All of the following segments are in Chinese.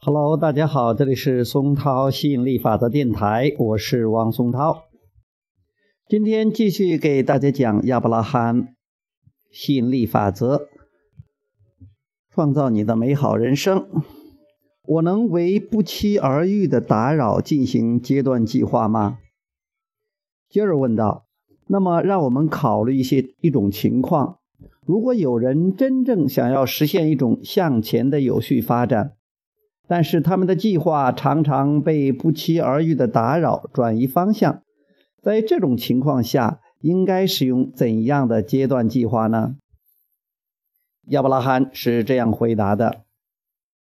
Hello，大家好，这里是松涛吸引力法则电台，我是汪松涛。今天继续给大家讲亚伯拉罕吸引力法则，创造你的美好人生。我能为不期而遇的打扰进行阶段计划吗？接着问道。那么，让我们考虑一些一种情况：如果有人真正想要实现一种向前的有序发展，但是他们的计划常常被不期而遇的打扰转移方向，在这种情况下，应该使用怎样的阶段计划呢？亚伯拉罕是这样回答的：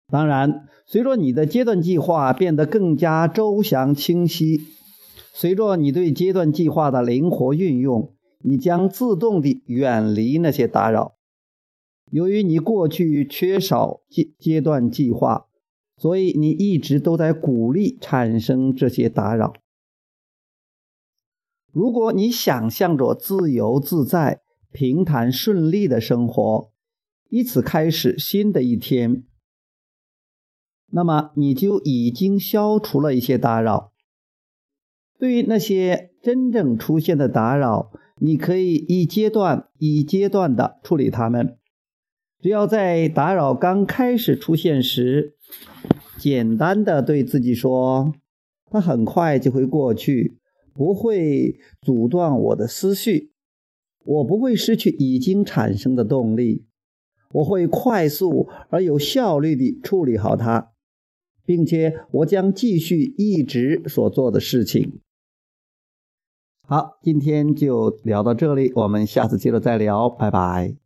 当然，随着你的阶段计划变得更加周详清晰。随着你对阶段计划的灵活运用，你将自动地远离那些打扰。由于你过去缺少阶阶段计划，所以你一直都在鼓励产生这些打扰。如果你想象着自由自在、平坦顺利的生活，以此开始新的一天，那么你就已经消除了一些打扰。对于那些真正出现的打扰，你可以一阶段一阶段的处理它们。只要在打扰刚开始出现时，简单的对自己说：“它很快就会过去，不会阻断我的思绪，我不会失去已经产生的动力，我会快速而有效率地处理好它，并且我将继续一直所做的事情。”好，今天就聊到这里，我们下次接着再聊，拜拜。